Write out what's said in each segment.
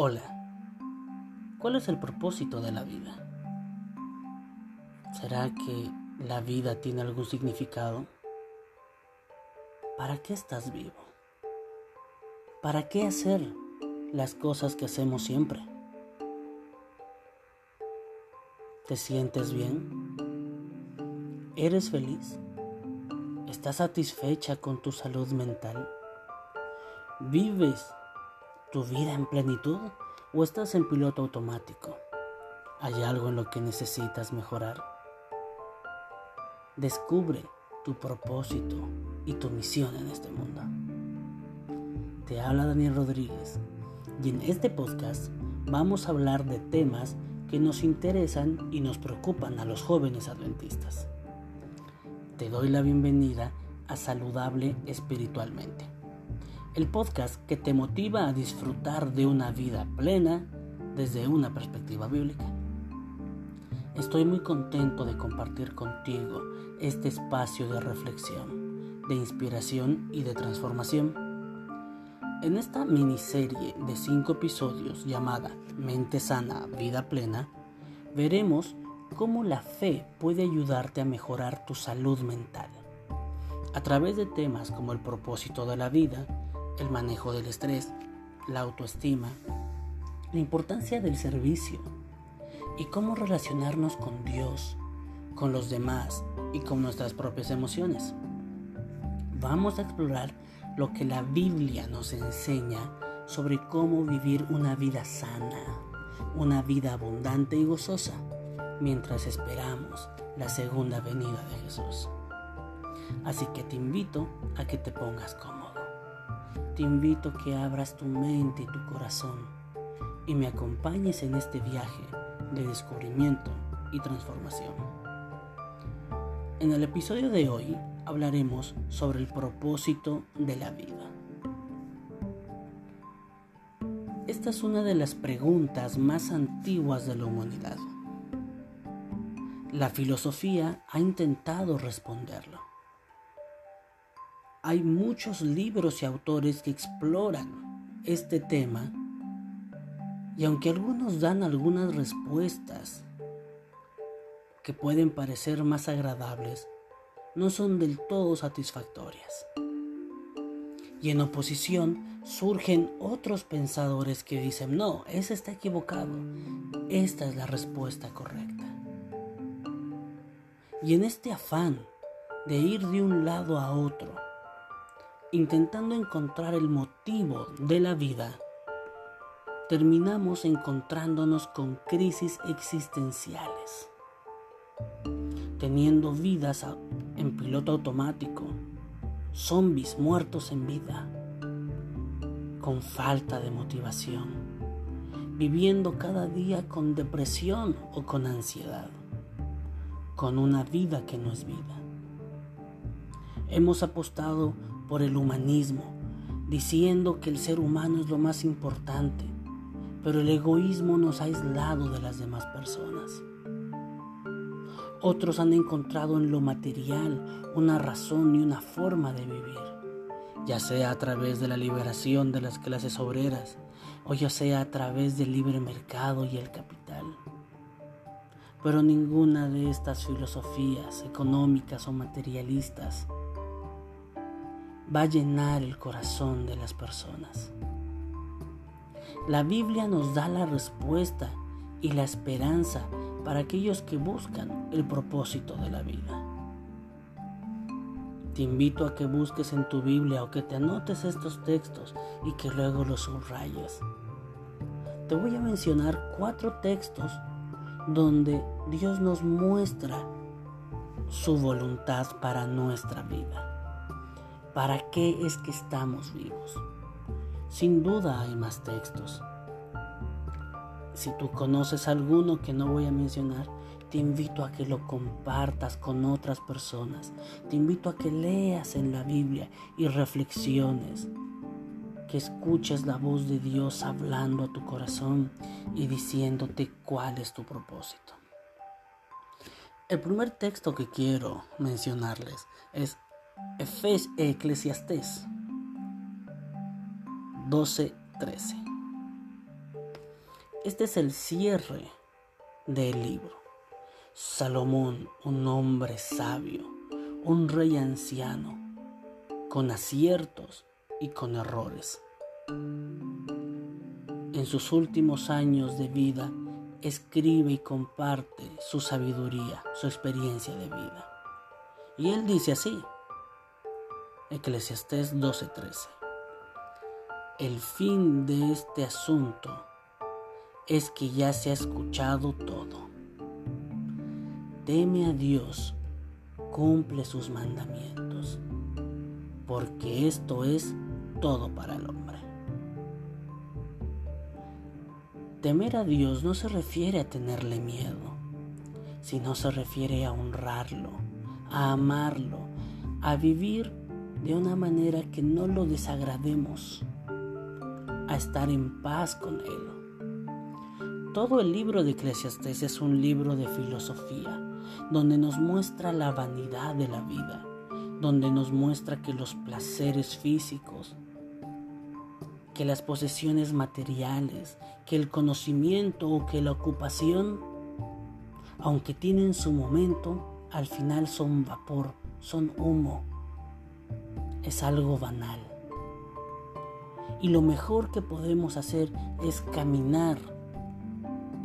Hola, ¿cuál es el propósito de la vida? ¿Será que la vida tiene algún significado? ¿Para qué estás vivo? ¿Para qué hacer las cosas que hacemos siempre? ¿Te sientes bien? ¿Eres feliz? ¿Estás satisfecha con tu salud mental? ¿Vives tu vida en plenitud o estás en piloto automático? ¿Hay algo en lo que necesitas mejorar? Descubre tu propósito y tu misión en este mundo. Te habla Daniel Rodríguez y en este podcast vamos a hablar de temas que nos interesan y nos preocupan a los jóvenes adventistas. Te doy la bienvenida a Saludable Espiritualmente el podcast que te motiva a disfrutar de una vida plena desde una perspectiva bíblica. Estoy muy contento de compartir contigo este espacio de reflexión, de inspiración y de transformación. En esta miniserie de cinco episodios llamada Mente Sana, Vida Plena, veremos cómo la fe puede ayudarte a mejorar tu salud mental. A través de temas como el propósito de la vida, el manejo del estrés, la autoestima, la importancia del servicio y cómo relacionarnos con Dios, con los demás y con nuestras propias emociones. Vamos a explorar lo que la Biblia nos enseña sobre cómo vivir una vida sana, una vida abundante y gozosa, mientras esperamos la segunda venida de Jesús. Así que te invito a que te pongas cómodo te invito a que abras tu mente y tu corazón y me acompañes en este viaje de descubrimiento y transformación. En el episodio de hoy hablaremos sobre el propósito de la vida. Esta es una de las preguntas más antiguas de la humanidad. La filosofía ha intentado responderlo hay muchos libros y autores que exploran este tema y aunque algunos dan algunas respuestas que pueden parecer más agradables, no son del todo satisfactorias. Y en oposición surgen otros pensadores que dicen, no, ese está equivocado, esta es la respuesta correcta. Y en este afán de ir de un lado a otro, intentando encontrar el motivo de la vida, terminamos encontrándonos con crisis existenciales, teniendo vidas en piloto automático, zombies muertos en vida, con falta de motivación, viviendo cada día con depresión o con ansiedad, con una vida que no es vida. Hemos apostado por el humanismo, diciendo que el ser humano es lo más importante, pero el egoísmo nos ha aislado de las demás personas. Otros han encontrado en lo material una razón y una forma de vivir, ya sea a través de la liberación de las clases obreras o ya sea a través del libre mercado y el capital. Pero ninguna de estas filosofías económicas o materialistas va a llenar el corazón de las personas. La Biblia nos da la respuesta y la esperanza para aquellos que buscan el propósito de la vida. Te invito a que busques en tu Biblia o que te anotes estos textos y que luego los subrayes. Te voy a mencionar cuatro textos donde Dios nos muestra su voluntad para nuestra vida. ¿Para qué es que estamos vivos? Sin duda hay más textos. Si tú conoces alguno que no voy a mencionar, te invito a que lo compartas con otras personas. Te invito a que leas en la Biblia y reflexiones. Que escuches la voz de Dios hablando a tu corazón y diciéndote cuál es tu propósito. El primer texto que quiero mencionarles es Efes, Eclesiastés 12:13. este es el cierre del libro. Salomón, un hombre sabio, un rey anciano, con aciertos y con errores. En sus últimos años de vida, escribe y comparte su sabiduría, su experiencia de vida. Y él dice así, Eclesiastés 12:13, el fin de este asunto es que ya se ha escuchado todo teme a Dios, cumple sus mandamientos, porque esto es todo para el hombre. Temer a Dios no se refiere a tenerle miedo, sino se refiere a honrarlo, a amarlo, a vivir de una manera que no lo desagrademos, a estar en paz con Él. Todo el libro de Eclesiastes es un libro de filosofía donde nos muestra la vanidad de la vida, donde nos muestra que los placeres físicos, que las posesiones materiales, que el conocimiento o que la ocupación, aunque tienen su momento, al final son vapor, son humo, es algo banal. Y lo mejor que podemos hacer es caminar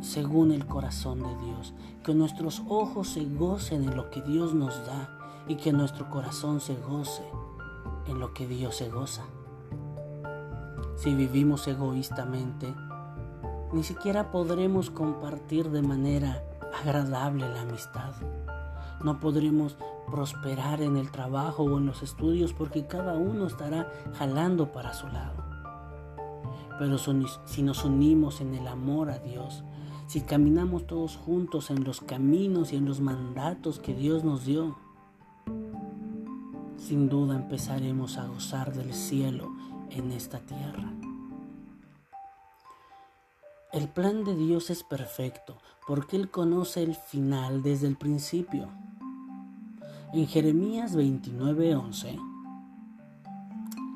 según el corazón de Dios. Que nuestros ojos se gocen en lo que Dios nos da y que nuestro corazón se goce en lo que Dios se goza. Si vivimos egoístamente, ni siquiera podremos compartir de manera agradable la amistad. No podremos prosperar en el trabajo o en los estudios porque cada uno estará jalando para su lado. Pero si nos unimos en el amor a Dios, si caminamos todos juntos en los caminos y en los mandatos que Dios nos dio, sin duda empezaremos a gozar del cielo en esta tierra. El plan de Dios es perfecto porque Él conoce el final desde el principio. En Jeremías 29:11,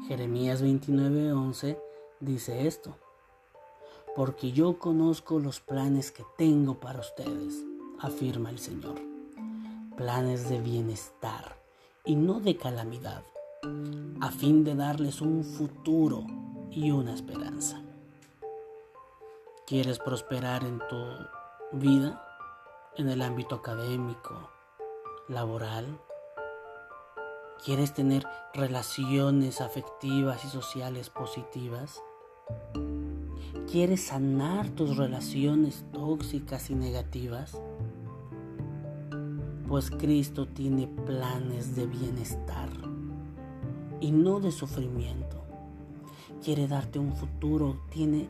Jeremías 29:11 dice esto porque yo conozco los planes que tengo para ustedes, afirma el Señor. Planes de bienestar y no de calamidad, a fin de darles un futuro y una esperanza. ¿Quieres prosperar en tu vida, en el ámbito académico, laboral? ¿Quieres tener relaciones afectivas y sociales positivas? ¿Quieres sanar tus relaciones tóxicas y negativas? Pues Cristo tiene planes de bienestar y no de sufrimiento. Quiere darte un futuro, tiene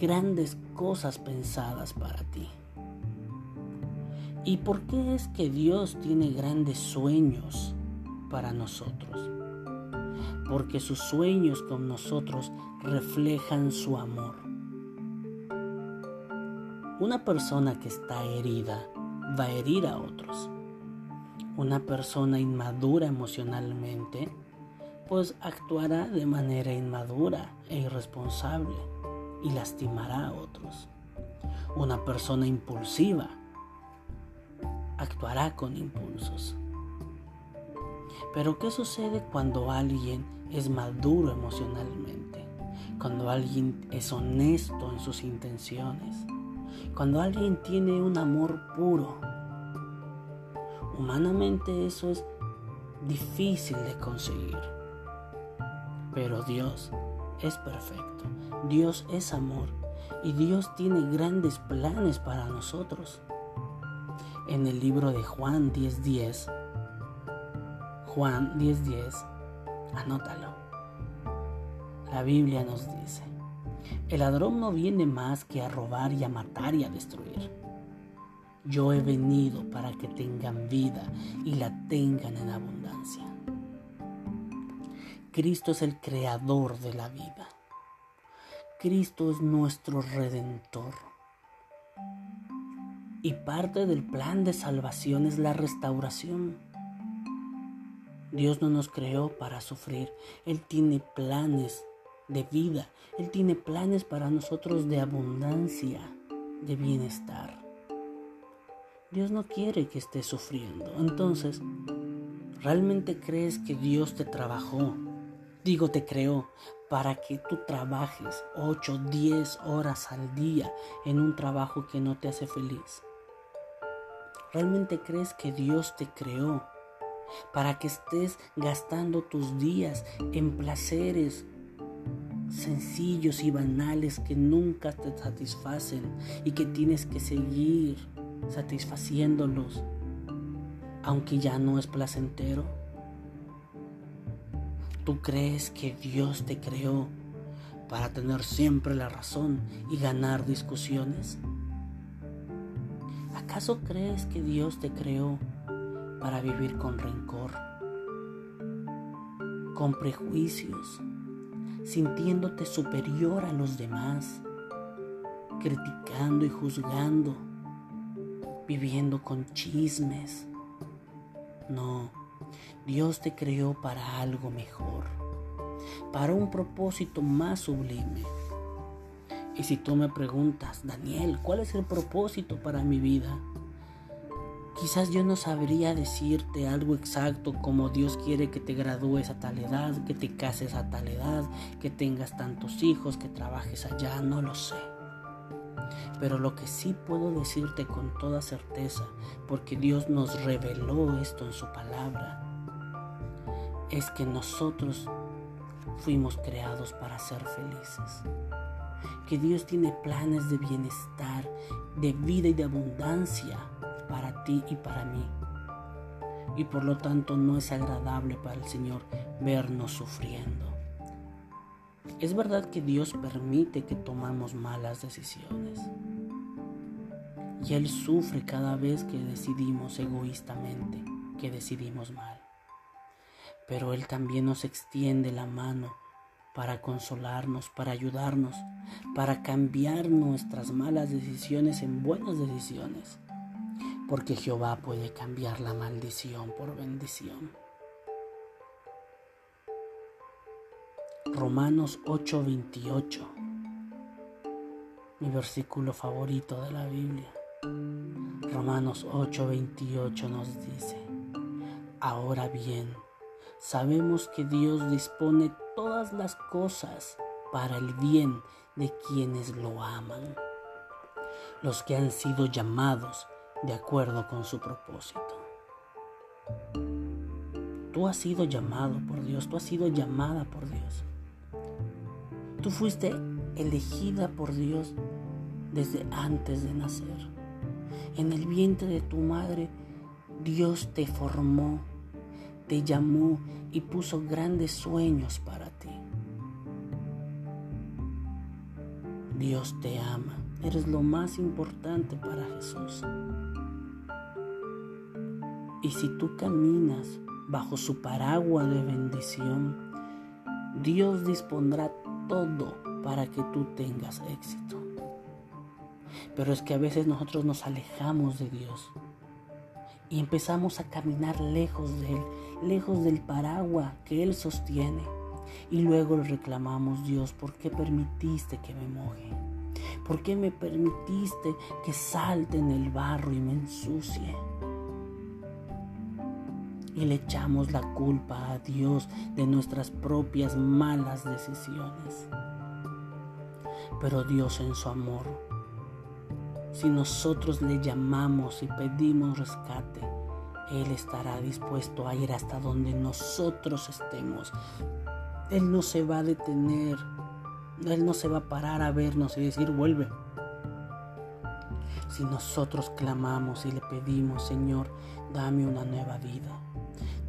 grandes cosas pensadas para ti. ¿Y por qué es que Dios tiene grandes sueños para nosotros? Porque sus sueños con nosotros reflejan su amor. Una persona que está herida va a herir a otros. Una persona inmadura emocionalmente pues actuará de manera inmadura e irresponsable y lastimará a otros. Una persona impulsiva actuará con impulsos. Pero ¿qué sucede cuando alguien es maduro emocionalmente? Cuando alguien es honesto en sus intenciones cuando alguien tiene un amor puro, humanamente eso es difícil de conseguir. Pero Dios es perfecto. Dios es amor. Y Dios tiene grandes planes para nosotros. En el libro de Juan 10:10, Juan 10:10, anótalo. La Biblia nos dice, el ladrón no viene más que a robar y a matar y a destruir. Yo he venido para que tengan vida y la tengan en abundancia. Cristo es el creador de la vida. Cristo es nuestro redentor. Y parte del plan de salvación es la restauración. Dios no nos creó para sufrir. Él tiene planes de vida. Él tiene planes para nosotros de abundancia. de bienestar. Dios no quiere que estés sufriendo. Entonces, ¿realmente crees que Dios te trabajó? Digo, te creó para que tú trabajes 8, 10 horas al día en un trabajo que no te hace feliz. ¿Realmente crees que Dios te creó para que estés gastando tus días en placeres sencillos y banales que nunca te satisfacen y que tienes que seguir satisfaciéndolos, aunque ya no es placentero? ¿Tú crees que Dios te creó para tener siempre la razón y ganar discusiones? ¿Acaso crees que Dios te creó para vivir con rencor, con prejuicios, sintiéndote superior a los demás, criticando y juzgando, viviendo con chismes? No, Dios te creó para algo mejor, para un propósito más sublime. Y si tú me preguntas, Daniel, ¿cuál es el propósito para mi vida? Quizás yo no sabría decirte algo exacto como Dios quiere que te gradúes a tal edad, que te cases a tal edad, que tengas tantos hijos, que trabajes allá, no lo sé. Pero lo que sí puedo decirte con toda certeza, porque Dios nos reveló esto en su palabra, es que nosotros fuimos creados para ser felices. Que Dios tiene planes de bienestar, de vida y de abundancia para ti y para mí. Y por lo tanto no es agradable para el Señor vernos sufriendo. Es verdad que Dios permite que tomamos malas decisiones. Y Él sufre cada vez que decidimos egoístamente, que decidimos mal. Pero Él también nos extiende la mano para consolarnos, para ayudarnos, para cambiar nuestras malas decisiones en buenas decisiones porque Jehová puede cambiar la maldición por bendición. Romanos 8:28, mi versículo favorito de la Biblia. Romanos 8:28 nos dice, ahora bien, sabemos que Dios dispone todas las cosas para el bien de quienes lo aman, los que han sido llamados de acuerdo con su propósito. Tú has sido llamado por Dios, tú has sido llamada por Dios. Tú fuiste elegida por Dios desde antes de nacer. En el vientre de tu madre, Dios te formó, te llamó y puso grandes sueños para ti. Dios te ama. Eres lo más importante para Jesús. Y si tú caminas bajo su paraguas de bendición, Dios dispondrá todo para que tú tengas éxito. Pero es que a veces nosotros nos alejamos de Dios y empezamos a caminar lejos de Él, lejos del paraguas que Él sostiene. Y luego le reclamamos, Dios, ¿por qué permitiste que me moje? ¿Por qué me permitiste que salte en el barro y me ensucie? y le echamos la culpa a Dios de nuestras propias malas decisiones. Pero Dios en su amor, si nosotros le llamamos y pedimos rescate, Él estará dispuesto a ir hasta donde nosotros estemos. Él no se va a detener, Él no se va a parar a vernos y decir, vuelve. Si nosotros clamamos y le pedimos, Señor, dame una nueva vida.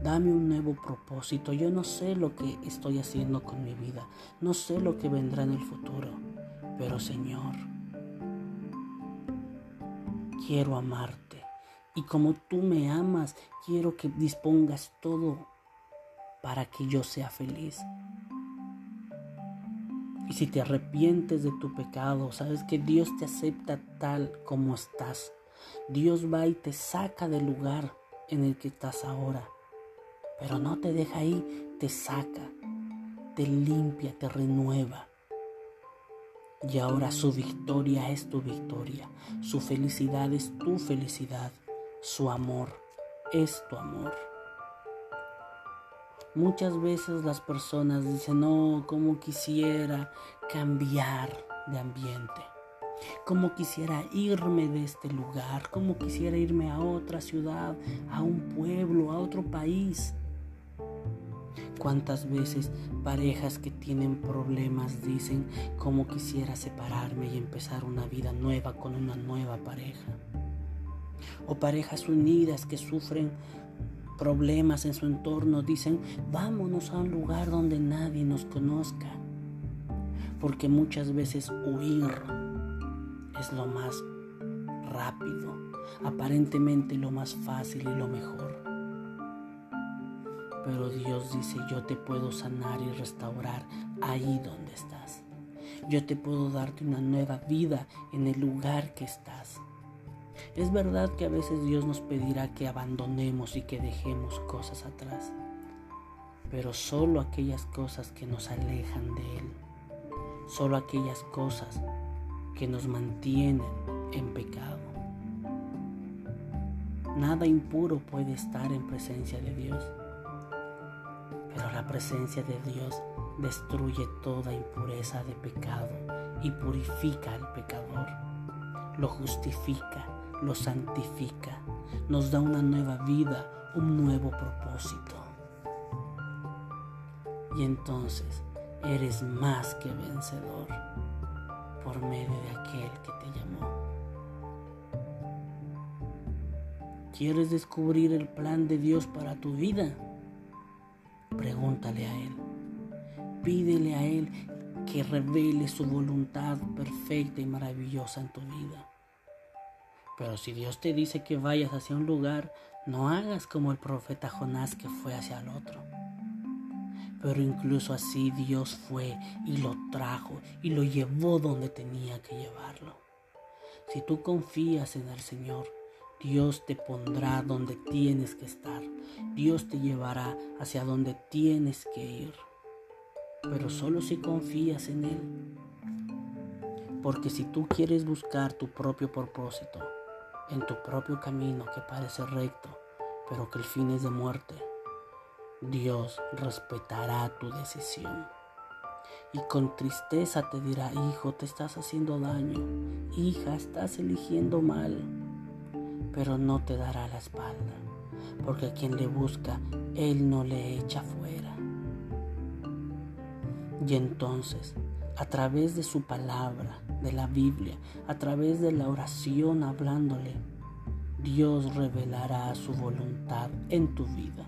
Dame un nuevo propósito. Yo no sé lo que estoy haciendo con mi vida. No sé lo que vendrá en el futuro. Pero Señor, quiero amarte. Y como tú me amas, quiero que dispongas todo para que yo sea feliz. Y si te arrepientes de tu pecado, sabes que Dios te acepta tal como estás. Dios va y te saca del lugar en el que estás ahora pero no te deja ahí, te saca, te limpia, te renueva. Y ahora su victoria es tu victoria, su felicidad es tu felicidad, su amor es tu amor. Muchas veces las personas dicen, no, como quisiera cambiar de ambiente, como quisiera irme de este lugar, como quisiera irme a otra ciudad, a un pueblo, a otro país. ¿Cuántas veces parejas que tienen problemas dicen cómo quisiera separarme y empezar una vida nueva con una nueva pareja? O parejas unidas que sufren problemas en su entorno dicen vámonos a un lugar donde nadie nos conozca. Porque muchas veces huir es lo más rápido, aparentemente lo más fácil y lo mejor. Pero Dios dice, yo te puedo sanar y restaurar ahí donde estás. Yo te puedo darte una nueva vida en el lugar que estás. Es verdad que a veces Dios nos pedirá que abandonemos y que dejemos cosas atrás, pero solo aquellas cosas que nos alejan de Él, solo aquellas cosas que nos mantienen en pecado. Nada impuro puede estar en presencia de Dios. Pero la presencia de Dios destruye toda impureza de pecado y purifica al pecador. Lo justifica, lo santifica, nos da una nueva vida, un nuevo propósito. Y entonces eres más que vencedor por medio de aquel que te llamó. ¿Quieres descubrir el plan de Dios para tu vida? Pregúntale a Él. Pídele a Él que revele su voluntad perfecta y maravillosa en tu vida. Pero si Dios te dice que vayas hacia un lugar, no hagas como el profeta Jonás que fue hacia el otro. Pero incluso así Dios fue y lo trajo y lo llevó donde tenía que llevarlo. Si tú confías en el Señor, Dios te pondrá donde tienes que estar. Dios te llevará hacia donde tienes que ir. Pero solo si confías en Él. Porque si tú quieres buscar tu propio propósito, en tu propio camino que parece recto, pero que el fin es de muerte, Dios respetará tu decisión. Y con tristeza te dirá, hijo, te estás haciendo daño, hija, estás eligiendo mal pero no te dará la espalda, porque a quien le busca, Él no le echa fuera. Y entonces, a través de su palabra, de la Biblia, a través de la oración hablándole, Dios revelará su voluntad en tu vida.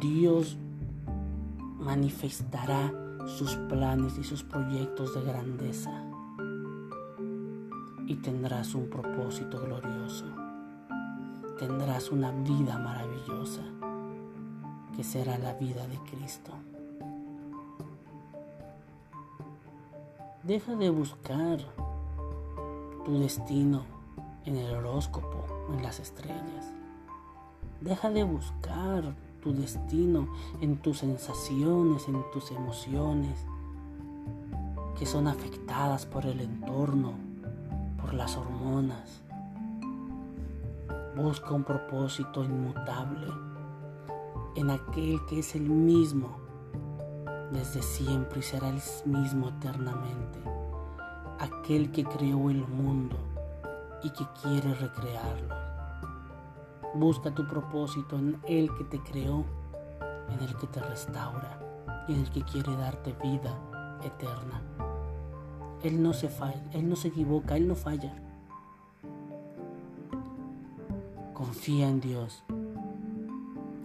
Dios manifestará sus planes y sus proyectos de grandeza. Y tendrás un propósito glorioso tendrás una vida maravillosa que será la vida de Cristo. Deja de buscar tu destino en el horóscopo, en las estrellas. Deja de buscar tu destino en tus sensaciones, en tus emociones, que son afectadas por el entorno, por las hormonas. Busca un propósito inmutable en aquel que es el mismo desde siempre y será el mismo eternamente. Aquel que creó el mundo y que quiere recrearlo. Busca tu propósito en el que te creó, en el que te restaura y en el que quiere darte vida eterna. Él no se falla, Él no se equivoca, Él no falla. Confía en Dios.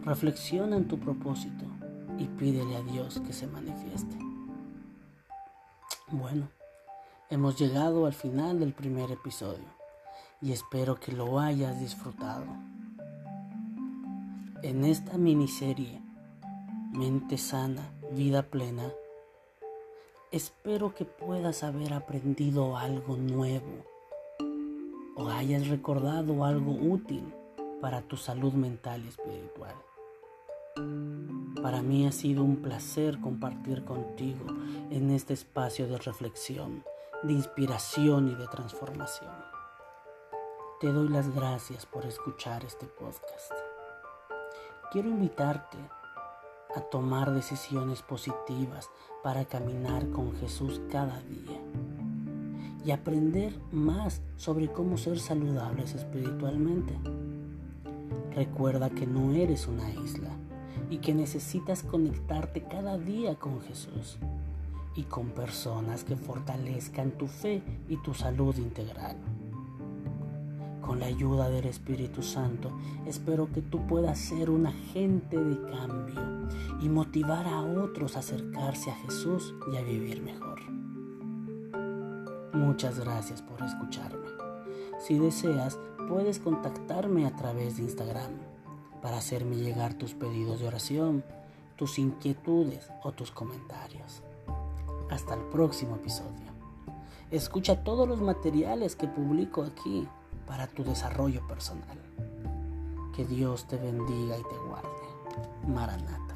Reflexiona en tu propósito y pídele a Dios que se manifieste. Bueno, hemos llegado al final del primer episodio y espero que lo hayas disfrutado. En esta miniserie, Mente Sana, Vida Plena, espero que puedas haber aprendido algo nuevo o hayas recordado algo útil para tu salud mental y espiritual. Para mí ha sido un placer compartir contigo en este espacio de reflexión de inspiración y de transformación. Te doy las gracias por escuchar este podcast. Quiero invitarte a tomar decisiones positivas para caminar con Jesús cada día y aprender más sobre cómo ser saludables espiritualmente. Recuerda que no eres una isla y que necesitas conectarte cada día con Jesús y con personas que fortalezcan tu fe y tu salud integral. Con la ayuda del Espíritu Santo, espero que tú puedas ser un agente de cambio y motivar a otros a acercarse a Jesús y a vivir mejor. Muchas gracias por escucharme. Si deseas, puedes contactarme a través de Instagram para hacerme llegar tus pedidos de oración, tus inquietudes o tus comentarios. Hasta el próximo episodio. Escucha todos los materiales que publico aquí para tu desarrollo personal. Que Dios te bendiga y te guarde. Maranata.